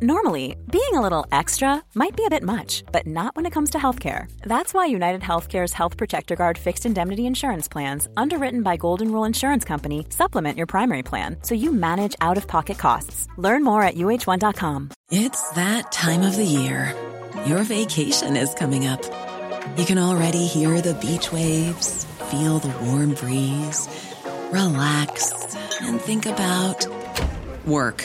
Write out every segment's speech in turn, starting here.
Normally, being a little extra might be a bit much, but not when it comes to healthcare. That's why United Healthcare's Health Protector Guard fixed indemnity insurance plans, underwritten by Golden Rule Insurance Company, supplement your primary plan so you manage out of pocket costs. Learn more at uh1.com. It's that time of the year. Your vacation is coming up. You can already hear the beach waves, feel the warm breeze, relax, and think about work.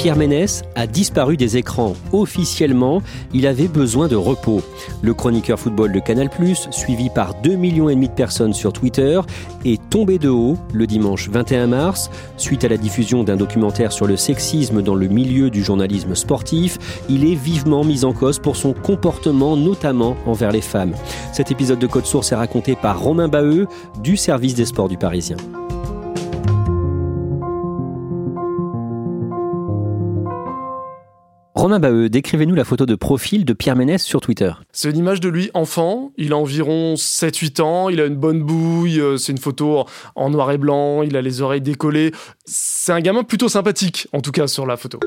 Pierre Ménès a disparu des écrans. Officiellement, il avait besoin de repos. Le chroniqueur football de Canal+, suivi par 2,5 millions et demi de personnes sur Twitter, est tombé de haut le dimanche 21 mars suite à la diffusion d'un documentaire sur le sexisme dans le milieu du journalisme sportif. Il est vivement mis en cause pour son comportement, notamment envers les femmes. Cet épisode de Code Source est raconté par Romain Baheux du service des sports du Parisien. Romain Baheux, décrivez-nous la photo de profil de Pierre Ménès sur Twitter. C'est une image de lui enfant, il a environ 7-8 ans, il a une bonne bouille, euh, c'est une photo en noir et blanc, il a les oreilles décollées. C'est un gamin plutôt sympathique, en tout cas sur la photo.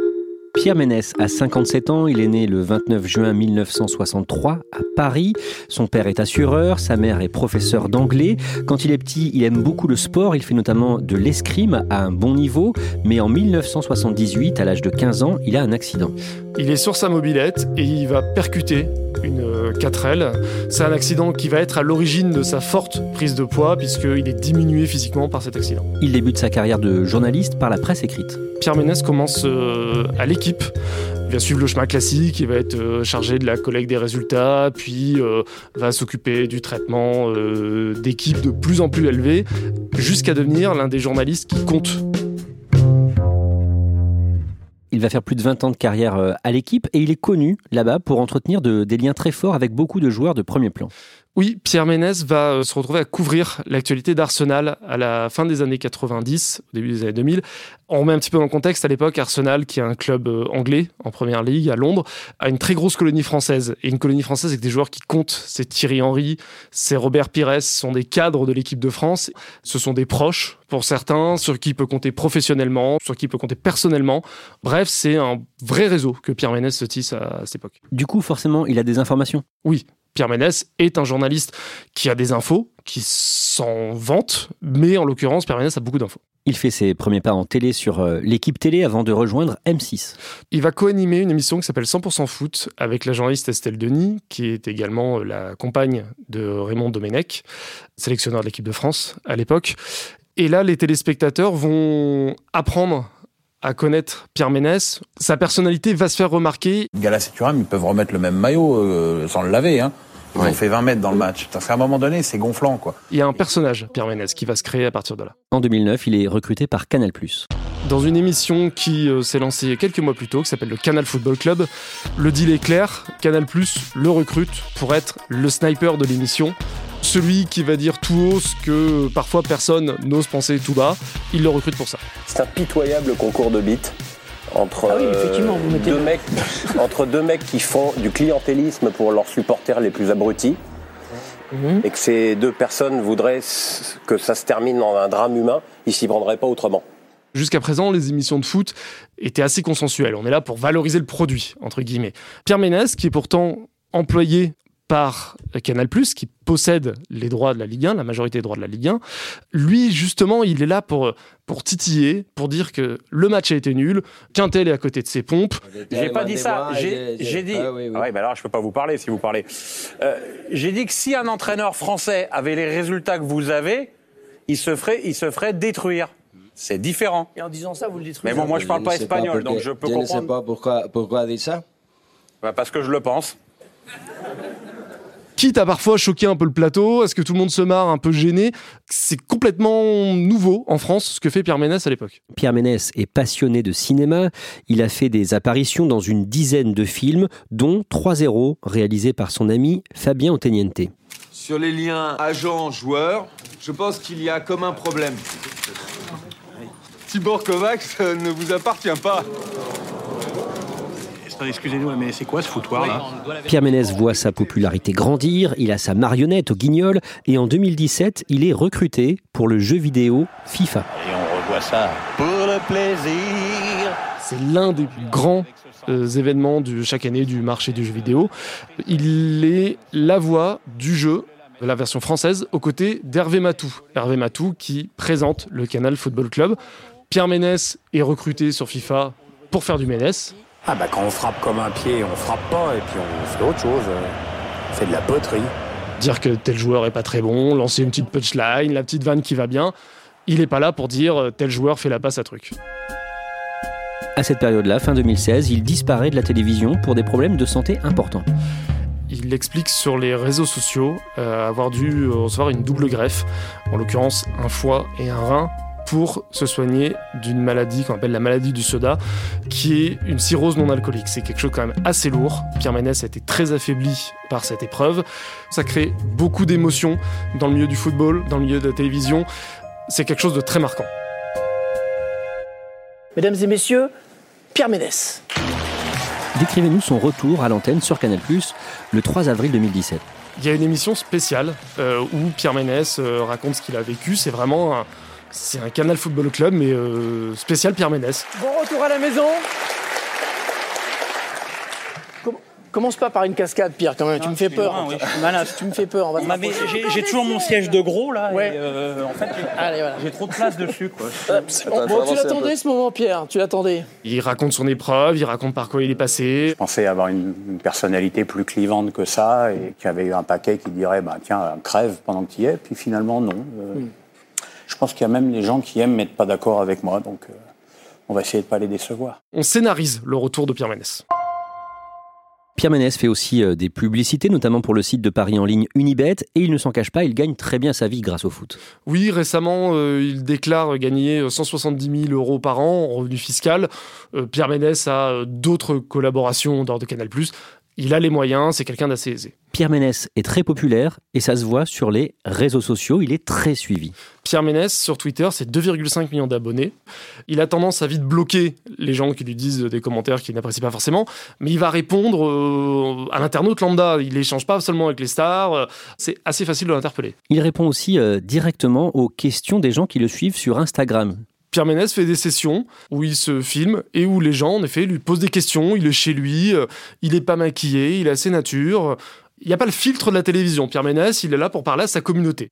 Pierre Ménès a 57 ans, il est né le 29 juin 1963 à Paris. Son père est assureur, sa mère est professeure d'anglais. Quand il est petit, il aime beaucoup le sport, il fait notamment de l'escrime à un bon niveau, mais en 1978, à l'âge de 15 ans, il a un accident. Il est sur sa mobilette et il va percuter une 4L. C'est un accident qui va être à l'origine de sa forte prise de poids puisqu'il est diminué physiquement par cet accident. Il débute sa carrière de journaliste par la presse écrite. Pierre Ménès commence euh, à l'équipe. Il va suivre le chemin classique, il va être euh, chargé de la collecte des résultats, puis euh, va s'occuper du traitement d'équipes de plus en plus élevées, jusqu'à devenir l'un des journalistes qui compte il va faire plus de 20 ans de carrière euh, à l'équipe et il est connu là-bas pour entretenir des liens très forts avec beaucoup de joueurs de premier plan. Oui, Pierre Ménès va euh, se retrouver à couvrir l'actualité d'Arsenal à la fin des années 90, au début des années 2000. On remet un petit peu dans le contexte, à l'époque, Arsenal, qui est un club euh, anglais en première ligue à Londres, a une très grosse colonie française. Et une colonie française avec des joueurs qui comptent. C'est Thierry Henry, c'est Robert Pires, ce sont des cadres de l'équipe de France. Ce sont des proches pour certains, sur qui il peut compter professionnellement, sur qui il peut compter personnellement. Bref, c'est un vrai réseau que Pierre Ménès se tisse à cette époque. Du coup, forcément, il a des informations? Oui, Pierre Ménès est un journaliste qui a des infos, qui s'en vante, mais en l'occurrence, Pierre Ménès a beaucoup d'infos. Il fait ses premiers pas en télé sur euh, l'équipe télé avant de rejoindre M6. Il va co-animer une émission qui s'appelle 100% foot avec la journaliste Estelle Denis, qui est également euh, la compagne de Raymond Domenech, sélectionneur de l'équipe de France à l'époque. Et là, les téléspectateurs vont apprendre à connaître Pierre Ménès. Sa personnalité va se faire remarquer. Galas et Thuram, ils peuvent remettre le même maillot euh, sans le laver. Hein. Ils ont fait 20 mètres dans le match. Parce qu'à un moment donné, c'est gonflant. quoi. Il y a un personnage, Pierre Ménès, qui va se créer à partir de là. En 2009, il est recruté par Canal+. Dans une émission qui euh, s'est lancée quelques mois plus tôt, qui s'appelle le Canal Football Club, le deal est clair. Canal+, le recrute pour être le sniper de l'émission celui qui va dire tout haut ce que parfois personne n'ose penser tout bas, il le recrute pour ça. C'est un pitoyable concours de bits entre, ah euh, deux mecs, entre deux mecs qui font du clientélisme pour leurs supporters les plus abrutis. Mhm. Et que ces deux personnes voudraient que ça se termine en un drame humain, ils s'y prendraient pas autrement. Jusqu'à présent, les émissions de foot étaient assez consensuelles. On est là pour valoriser le produit, entre guillemets. Pierre Ménès, qui est pourtant employé par Canal+, qui possède les droits de la Ligue 1, la majorité des droits de la Ligue 1. Lui, justement, il est là pour, pour titiller, pour dire que le match a été nul, qu'Intel est à côté de ses pompes. J'ai pas dit ça. J'ai dit. Ah, oui, oui. Ah bah alors je peux pas vous parler si vous parlez. Euh, j'ai dit que si un entraîneur français avait les résultats que vous avez, il se ferait, il se ferait détruire. C'est différent. Et en disant ça, vous le détruisez. Mais bon, moi je parle pas espagnol, donc je peux comprendre. Je ne sais pas pourquoi, pourquoi dire ça. Bah parce que je le pense. Quitte à parfois choquer un peu le plateau, est-ce que tout le monde se marre, un peu gêné? C'est complètement nouveau en France ce que fait Pierre Ménès à l'époque. Pierre Ménès est passionné de cinéma. Il a fait des apparitions dans une dizaine de films, dont 3-0 réalisés par son ami Fabien Oteniente. Sur les liens agent-joueur, je pense qu'il y a comme un problème. Tibor Kovacs ne vous appartient pas. Excusez-nous, mais c'est quoi ce foutoir là Pierre Ménès voit sa popularité grandir, il a sa marionnette au guignol et en 2017, il est recruté pour le jeu vidéo FIFA. Et on revoit ça pour le plaisir. C'est l'un des grands euh, événements de chaque année du marché du jeu vidéo. Il est la voix du jeu la version française aux côtés d'Hervé Matou. Hervé Matou qui présente le Canal Football Club. Pierre Ménès est recruté sur FIFA pour faire du Ménès. Ah bah quand on frappe comme un pied, on frappe pas et puis on fait autre chose. C'est de la poterie. Dire que tel joueur est pas très bon, lancer une petite punchline, la petite vanne qui va bien. Il est pas là pour dire euh, tel joueur fait la passe à truc. À cette période-là, fin 2016, il disparaît de la télévision pour des problèmes de santé importants il explique sur les réseaux sociaux euh, avoir dû recevoir une double greffe, en l'occurrence un foie et un rein, pour se soigner d'une maladie qu'on appelle la maladie du soda, qui est une cirrhose non alcoolique. C'est quelque chose quand même assez lourd. Pierre Ménès a été très affaibli par cette épreuve. Ça crée beaucoup d'émotions dans le milieu du football, dans le milieu de la télévision. C'est quelque chose de très marquant. Mesdames et messieurs, Pierre Ménès. Décrivez-nous son retour à l'antenne sur Canal+, le 3 avril 2017. Il y a une émission spéciale euh, où Pierre Ménès euh, raconte ce qu'il a vécu. C'est vraiment un, c'est un Canal Football Club, mais euh, spécial Pierre Ménès. Bon retour à la maison. Commence pas par une cascade, Pierre, quand même. tu me fais peur. oui, tu me fais peur. J'ai toujours mon siège de gros, là. Euh, en fait, j'ai trop de place dessus. Quoi. Euh, bon, tu l'attendais ce moment, Pierre Tu l'attendais Il raconte son épreuve, il raconte par quoi il est passé. Je pensais avoir une, personnalité plus clivante que ça et qu'il y avait eu un paquet qui dirait bah, tiens, crève pendant que tu y es. Puis finalement, non. Hmm. Je pense qu'il y a même des gens qui aiment mais pas d'accord avec moi. Donc, on va essayer de ne pas les décevoir. On scénarise le retour de Pierre Ménès. Pierre Ménès fait aussi euh, des publicités, notamment pour le site de Paris en ligne Unibet, et il ne s'en cache pas, il gagne très bien sa vie grâce au foot. Oui, récemment, euh, il déclare gagner 170 000 euros par an en revenu fiscal. Euh, Pierre Ménès a d'autres collaborations d'ordre de Canal+, il a les moyens, c'est quelqu'un d'assez aisé. Pierre Ménès est très populaire et ça se voit sur les réseaux sociaux, il est très suivi. Pierre Ménès sur Twitter, c'est 2,5 millions d'abonnés. Il a tendance à vite bloquer les gens qui lui disent des commentaires qu'il n'apprécie pas forcément, mais il va répondre euh, à l'internaute lambda. Il n'échange pas seulement avec les stars, euh, c'est assez facile de l'interpeller. Il répond aussi euh, directement aux questions des gens qui le suivent sur Instagram. Pierre Ménès fait des sessions où il se filme et où les gens, en effet, lui posent des questions. Il est chez lui, euh, il n'est pas maquillé, il est assez nature. Il n'y a pas le filtre de la télévision. Pierre Ménès, il est là pour parler à sa communauté.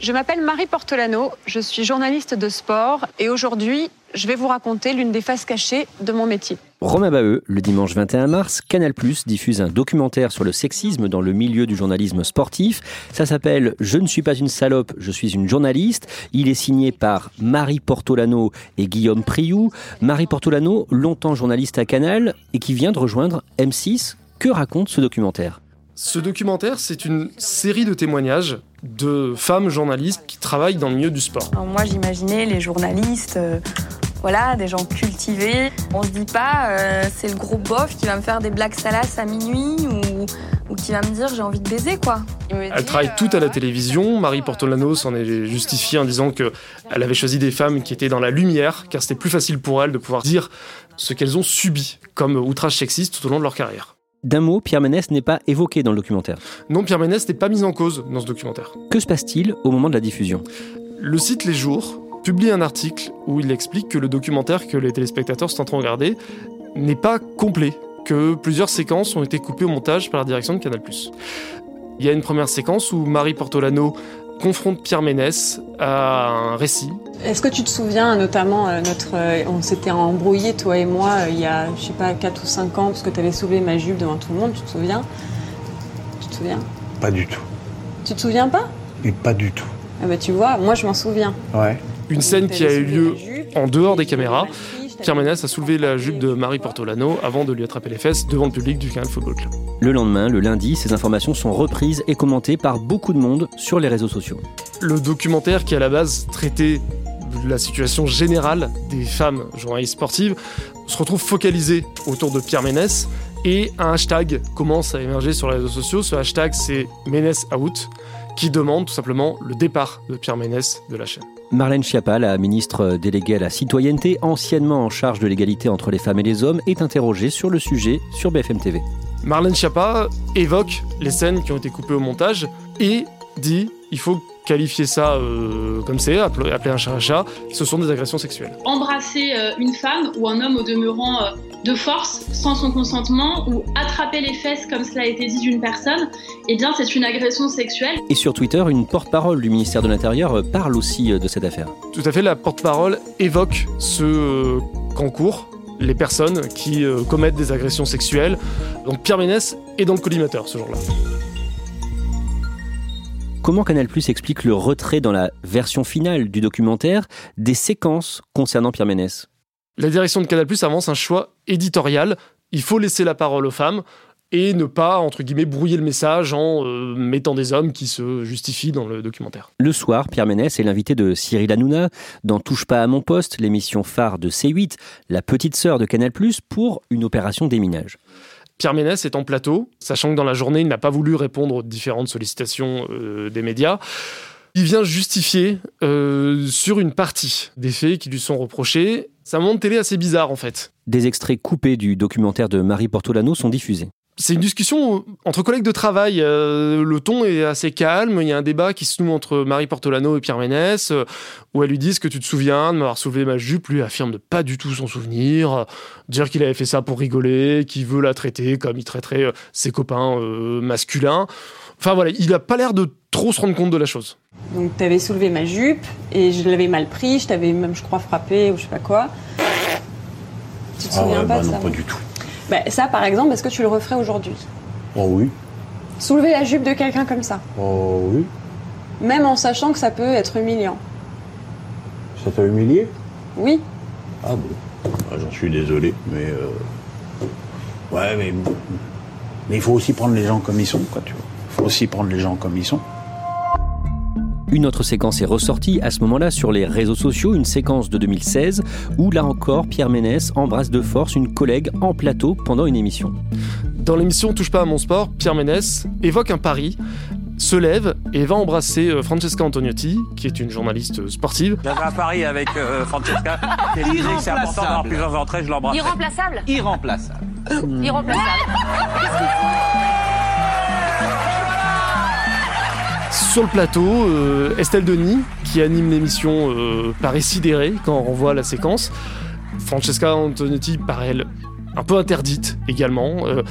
Je m'appelle Marie Portolano, je suis journaliste de sport et aujourd'hui, je vais vous raconter l'une des faces cachées de mon métier. Romain Baheux, le dimanche 21 mars, Canal diffuse un documentaire sur le sexisme dans le milieu du journalisme sportif. Ça s'appelle Je ne suis pas une salope, je suis une journaliste. Il est signé par Marie Portolano et Guillaume Priou. Marie Portolano, longtemps journaliste à Canal et qui vient de rejoindre M6. Que raconte ce documentaire? Ce documentaire, c'est une série de témoignages de femmes journalistes qui travaillent dans le milieu du sport. moi, j'imaginais les journalistes, euh, voilà, des gens cultivés. On se dit pas, euh, c'est le gros bof qui va me faire des blagues salaces à minuit ou, qui va me dire j'ai envie de baiser, quoi. Elle travaille toute à la euh, télévision. Marie Portolano s'en est justifiée en disant qu'elle avait choisi des femmes qui étaient dans la lumière, car c'était plus facile pour elles de pouvoir dire ce qu'elles ont subi comme outrage sexiste tout au long de leur carrière. D'un mot, Pierre Ménès n'est pas évoqué dans le documentaire. Non, Pierre Ménès n'est pas mis en cause dans ce documentaire. Que se passe-t-il au moment de la diffusion? Le site Les Jours publie un article où il explique que le documentaire que les téléspectateurs sont en train de regarder n'est pas complet, que plusieurs séquences ont été coupées au montage par la direction de Canal+. Il y a une première séquence où Marie Portolano confronte Pierre Ménès à un récit. Est-ce que tu te souviens notamment euh, notre euh, on s'était embrouillé toi et moi euh, il y a je sais pas 4 ou 5 ans parce que tu avais soulevé ma jupe devant tout le monde, tu te souviens? Tu te souviens? Pas du tout. Tu te souviens pas? Et pas du tout. Ah bah tu vois, moi je m'en souviens. Ouais. Une scène qui a eu lieu en dehors des caméras. Pierre Ménès a soulevé la jupe de Marie Portolano avant de lui attraper les fesses devant le public du Canal Football Club. Le lendemain, le lundi, ces informations sont reprises et commentées par beaucoup de monde sur les réseaux sociaux. Le documentaire qui à la base traitait la situation générale des femmes journalistes sportives se retrouve focalisé autour de Pierre Ménès et un hashtag commence à émerger sur les réseaux sociaux. Ce hashtag c'est Ménès out qui demande tout simplement le départ de Pierre Ménès de la chaîne. Marlène Schiappa, la ministre déléguée à la citoyenneté, anciennement en charge de l'égalité entre les femmes et les hommes, est interrogée sur le sujet sur BFM TV. Marlène Schiappa évoque les scènes qui ont été coupées au montage et dit il faut qualifier ça euh, comme c'est, appeler un chat un chat, ce sont des agressions sexuelles. Embrasser euh, une femme ou un homme au demeurant euh, de force, sans son consentement, ou attraper les fesses comme cela a été dit d'une personne, eh bien c'est une agression sexuelle. Et sur Twitter, une porte-parole du ministère de l'Intérieur parle aussi de cette affaire. Tout à fait, la porte-parole évoque ce concours les personnes qui commettent des agressions sexuelles. Donc Pierre Ménès est dans le collimateur ce jour-là. Comment Canal Plus explique le retrait dans la version finale du documentaire des séquences concernant Pierre Ménès? La direction de Canal Plus avance un choix éditorial. Il faut laisser la parole aux femmes et ne pas, entre guillemets, brouiller le message en euh, mettant des hommes qui se justifient dans le documentaire. Le soir, Pierre Ménès est l'invité de Cyril Hanouna dans Touche pas à mon poste, l'émission phare de C8, la petite sœur de Canal+, pour une opération déminage. Pierre Ménès est en plateau, sachant que dans la journée, il n'a pas voulu répondre aux différentes sollicitations euh, des médias. Il vient justifier euh, sur une partie des faits qui lui sont reprochés. Un monde télé assez bizarre en fait. Des extraits coupés du documentaire de Marie Portolano sont diffusés c'est une discussion entre collègues de travail. Euh, le ton est assez calme. Il y a un débat qui se noue entre Marie Portolano et Pierre Ménès, euh, où elle lui dit que tu te souviens de m'avoir soulevé ma jupe. Lui affirme de pas du tout s'en souvenir, dire qu'il avait fait ça pour rigoler, qu'il veut la traiter comme il traiterait euh, ses copains masculins. Enfin voilà, il a pas l'air de trop se rendre compte de la chose. Donc tu avais soulevé ma jupe et je l'avais mal pris, je t'avais même, je crois, frappé ou je sais pas quoi. Tu te souviens ah pas bah de ça Pas du tout. Bah, ça, par exemple, est-ce que tu le referais aujourd'hui Oh oui. Soulever la jupe de quelqu'un comme ça Oh oui. Même en sachant que ça peut être humiliant. Ça t'a humilié Oui. Ah bon ah, J'en suis désolé, mais. Euh... Ouais, mais. Mais il faut aussi prendre les gens comme ils sont, quoi, tu vois. Il faut aussi prendre les gens comme ils sont. Une autre séquence est ressortie à ce moment-là sur les réseaux sociaux, une séquence de 2016 où là encore Pierre Ménès embrasse de force une collègue en plateau pendant une émission. Dans l'émission Touche pas à mon sport, Pierre Ménès évoque un pari se lève et va embrasser euh, Francesca Antoniotti, qui est une journaliste euh, sportive. J'avais un pari avec euh, Francesca, qui disait que c'est important d'avoir plusieurs entrées, je l'embrasse. Irremplaçable Irremplaçable. Irremplaçable. Sur le plateau, euh, Estelle Denis, qui anime l'émission, euh, paraît sidérée quand on renvoie la séquence. Francesca Antonetti paraît, elle, un peu interdite également. Euh,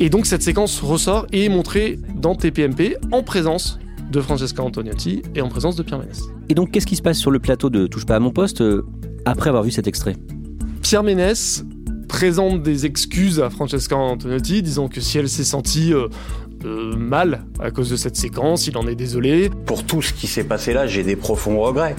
et donc cette séquence ressort et est montrée dans TPMP en présence de Francesca Antonetti et en présence de Pierre Ménès. Et donc qu'est-ce qui se passe sur le plateau de Touche pas à mon poste après avoir vu cet extrait? Pierre Ménès présente des excuses à Francesca Antonetti, disant que si elle s'est sentie euh, mal à cause de cette séquence, il en est désolé. Pour tout ce qui s'est passé là, j'ai des profonds regrets.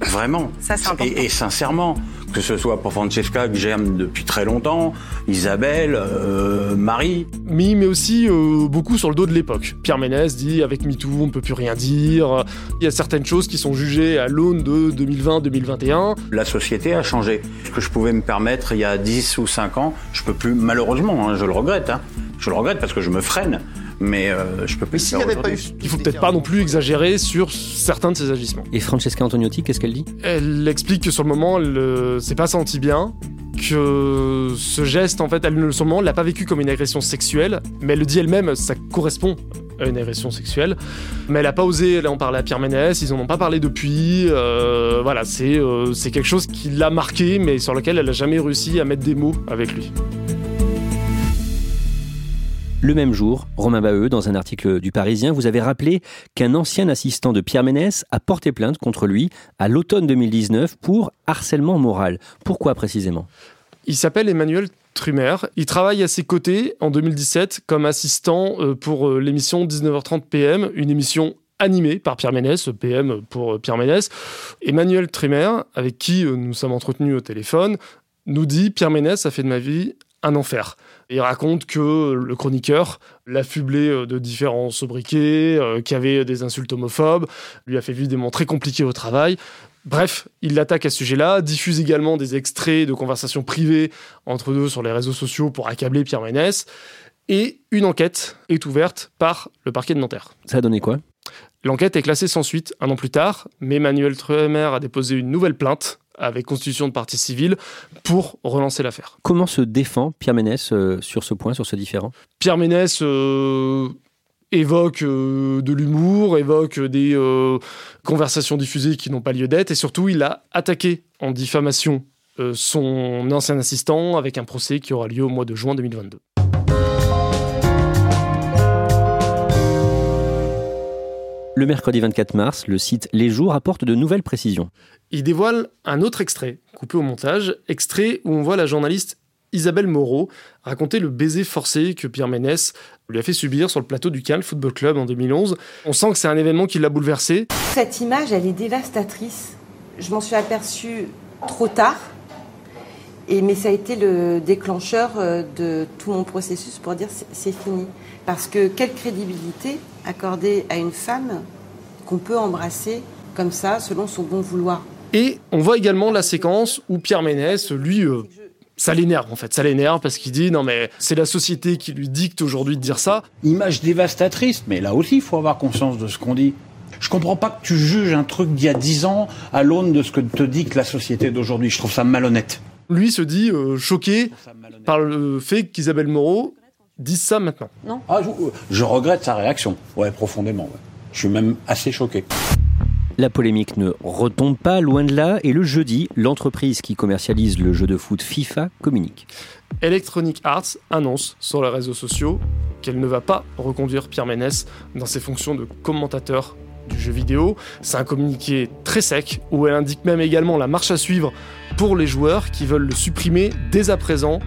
Vraiment. Ça, et, et, sincèrement, que ce soit pour Francesca que j'aime depuis très longtemps, Isabelle, euh, Marie. Mais, mais aussi euh, beaucoup sur le dos de l'époque. Pierre Ménès dit avec MeToo, on peut plus rien dire. Il y a certaines choses qui sont jugées à l'aune de 2020-2021. La société a changé. Ce que je pouvais me permettre il y a 10 ou 5 ans, je peux plus, malheureusement, hein, je le regrette. Hein. Je le regrette parce que je me freine mais euh, je peux plus. il il faut peut-être pas non plus exagérer sur certains de ses agissements. Et Francesca Antoniotti, qu'est-ce qu'elle dit? Elle explique que sur le moment, elle euh, s'est pas sentie bien, que ce geste, en fait, elle, sur le moment, l'a pas vécu comme une agression sexuelle, mais elle le dit elle-même, ça correspond à une agression sexuelle. Mais elle a pas osé en parler à Pierre Ménès, ils en ont pas parlé depuis. Euh, voilà, c'est c'est quelque chose qui l'a marqué, mais sur lequel elle a jamais réussi à mettre des mots avec lui. Le même jour, Romain Baheux, dans un article du Parisien, vous avez rappelé qu'un ancien assistant de Pierre Ménès a porté plainte contre lui à l'automne 2019 pour harcèlement moral. Pourquoi précisément? Il s'appelle Emmanuel Trumer. Il travaille à ses côtés en 2017 comme assistant euh, pour euh, l'émission 19h30 PM, une émission animé par Pierre Ménès, PM pour Pierre Ménès. Emmanuel Trémer, avec qui nous sommes entretenus au téléphone, nous dit Pierre Ménès a fait de ma vie un enfer. Il raconte que le chroniqueur l'affublait euh, de différents sobriquets, euh, qui avait des insultes homophobes, lui a fait vivre des moments très compliqués au travail. Bref, il l'attaque à ce sujet-là, diffuse également des extraits de conversations privées entre deux sur les réseaux sociaux pour accabler Pierre Ménès. Et une enquête est ouverte par le parquet de Nanterre. Ça a donné quoi? L'enquête est classée sans suite un an plus tard, mais Manuel Tremer a déposé une nouvelle plainte avec constitution de partie civile pour relancer l'affaire. Comment se défend Pierre Ménès euh, sur ce point, sur ce différent Pierre Ménès euh, évoque euh, de l'humour, évoque des conversations diffusées qui n'ont pas lieu d'être, et surtout il a attaqué en diffamation son ancien assistant avec un procès qui aura lieu au mois de juin 2022. Le mercredi 24 mars, le site Les Jours apporte de nouvelles précisions. Il dévoile un autre extrait, coupé au montage, extrait où on voit la journaliste Isabelle Moreau raconter le baiser forcé que Pierre Ménès lui a fait subir sur le plateau du Cannes Football Club en 2011. On sent que c'est un événement qui l'a bouleversé. Cette image, elle est dévastatrice. Je m'en suis aperçue trop tard. Et, mais ça a été le déclencheur euh, de tout mon processus pour dire c'est fini. Parce que quelle crédibilité accorder à une femme qu'on peut embrasser comme ça, selon son bon vouloir. Et on voit également la séquence où Pierre Ménès, lui, euh, ça l'énerve en fait, ça l'énerve parce qu'il dit non mais c'est la société qui lui dicte aujourd'hui de dire ça. Image dévastatrice, mais là aussi il faut avoir conscience de ce qu'on dit. Je comprends pas que tu juges un truc d'il y a dix ans à l'aune de ce que te dicte la société d'aujourd'hui. Je trouve ça malhonnête. Lui se dit euh, choqué par le fait qu'Isabelle Moreau dise ça maintenant. Non. Ah, je, regrette sa réaction. Ouais, profondément. Je suis même assez choqué. La polémique ne retombe pas, loin de là, et le jeudi, l'entreprise qui commercialise le jeu de foot FIFA communique. Electronic Arts annonce sur les réseaux sociaux qu'elle ne va pas reconduire Pierre Ménès dans ses fonctions de commentateur du jeu vidéo. C'est un communiqué très sec où elle indique même également la marche à suivre pour les joueurs qui veulent le supprimer dès à présent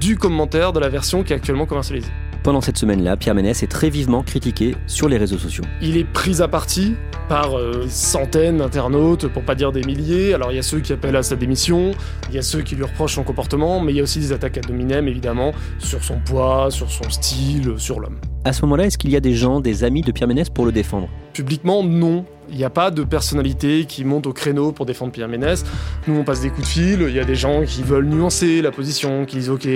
du commentaire de la version qui est actuellement commercialisée. Pendant cette semaine-là, Pierre Ménès est très vivement critiqué sur les réseaux sociaux. Il est pris à partie par euh, centaines d'internautes, pour pas dire des milliers. Alors il y a ceux qui appellent à sa démission, il y a ceux qui lui reprochent son comportement, mais il y a aussi des attaques à dominem, évidemment, sur son poids, sur son style, sur l'homme. À ce moment-là, est-ce qu'il y a des gens, des amis de Pierre Ménès pour le défendre? Publiquement, non. Il n'y a pas de personnalité qui monte au créneau pour défendre Pierre Ménès. Nous, on passe des coups de fil. Il y a des gens qui veulent nuancer la position, qui disent Ok,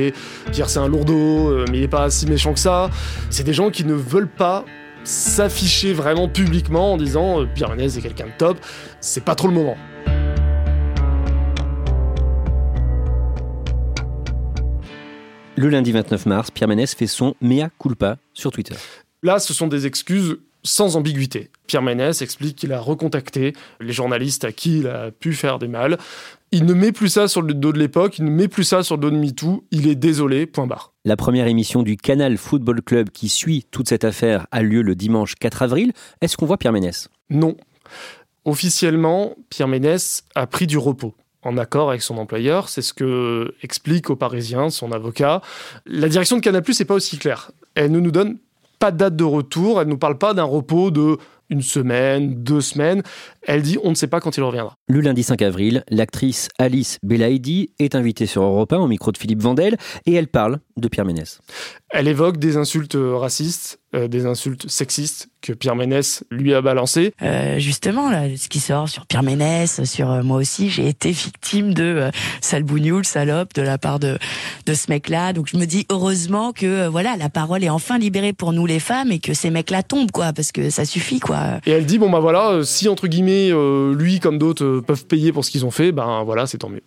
Pierre, c'est un lourdeau, euh, mais il n'est pas si méchant que ça. C'est des gens qui ne veulent pas s'afficher vraiment publiquement en disant euh, Pierre Ménès est quelqu'un de top. C'est pas trop le moment. Le lundi 29 mars, Pierre Ménès fait son mea culpa sur Twitter. Là, ce sont des excuses sans ambiguïté. Pierre Ménès explique qu'il a recontacté les journalistes à qui il a pu faire des mal. Il ne met plus ça sur le dos de l'époque, il ne met plus ça sur le dos de MeToo, il est désolé, point barre. La première émission du Canal Football Club qui suit toute cette affaire a lieu le dimanche 4 avril. Est-ce qu'on voit Pierre Ménès? Non. Officiellement, Pierre Ménès a pris du repos en accord avec son employeur. C'est ce que explique aux Parisiens son avocat. La direction de Canal+ n'est pas aussi claire. Elle ne nous donne pas de date de retour, elle ne nous parle pas d'un repos de une semaine, deux semaines. Elle dit on ne sait pas quand il reviendra. Le lundi 5 avril, l'actrice Alice Belaïdi est invitée sur Europe 1 au micro de Philippe Vandel et elle parle de Pierre Ménès. Elle évoque des insultes racistes, euh, des insultes sexistes que Pierre Ménès lui a balancées. Euh, justement, là, ce qui sort sur Pierre Ménès, sur euh, moi aussi, j'ai été victime de sale bougnoule, salope de la part de, de ce mec-là. Donc je me dis heureusement que voilà, la parole est enfin libérée pour nous les femmes et que ces mecs-là tombent, quoi, parce que ça suffit, quoi. Et elle dit bon bah voilà, si entre guillemets lui comme d'autres peuvent payer pour ce qu'ils ont fait, ben voilà, c'est tant mieux.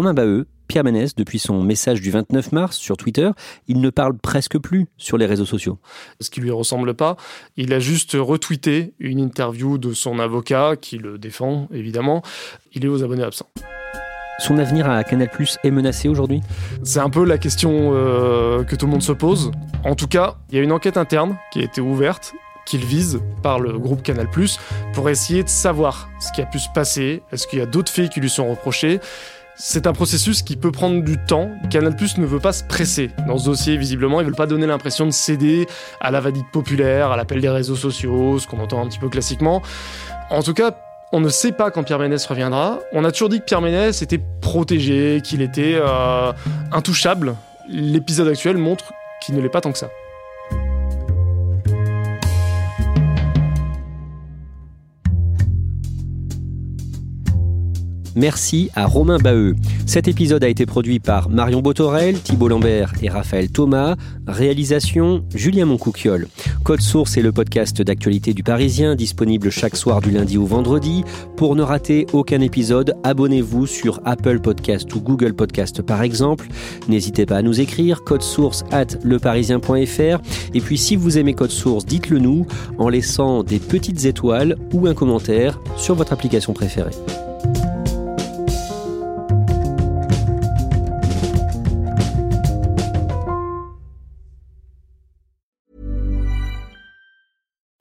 Romain Baheux, Pierre Ménès, depuis son message du 29 mars sur Twitter, il ne parle presque plus sur les réseaux sociaux. Ce qui lui ressemble pas, il a juste retweeté une interview de son avocat qui le défend évidemment. Il est aux abonnés absents. Son avenir à Canal Plus est menacé aujourd'hui? C'est un peu la question euh, que tout le monde se pose. En tout cas, il y a une enquête interne qui a été ouverte qu'il vise par le groupe Canal+, pour essayer de savoir ce qui a pu se passer, est-ce qu'il y a d'autres faits qui lui sont reprochés, C'est un processus qui peut prendre du temps. Canal Plus ne veut pas se presser dans ce dossier, visiblement. Ils veulent pas donner l'impression de céder à la vadite populaire, à l'appel des réseaux sociaux, ce qu'on entend un petit peu classiquement. En tout cas, on ne sait pas quand Pierre Ménès reviendra. On a toujours dit que Pierre Ménès était protégé, qu'il était euh, intouchable. L'épisode actuel montre qu'il ne l'est pas tant que ça. Merci à Romain Baheux. Cet épisode a été produit par Marion Botorel, Thibault Lambert et Raphaël Thomas. Réalisation Julien Moncouquiole. Code Source est le podcast d'actualité du Parisien, disponible chaque soir du lundi au vendredi. Pour ne rater aucun épisode, abonnez-vous sur Apple Podcast ou Google Podcast par exemple. N'hésitez pas à nous écrire code source at leparisien.fr. Et puis si vous aimez Code Source, dites-le nous en laissant des petites étoiles ou un commentaire sur votre application préférée.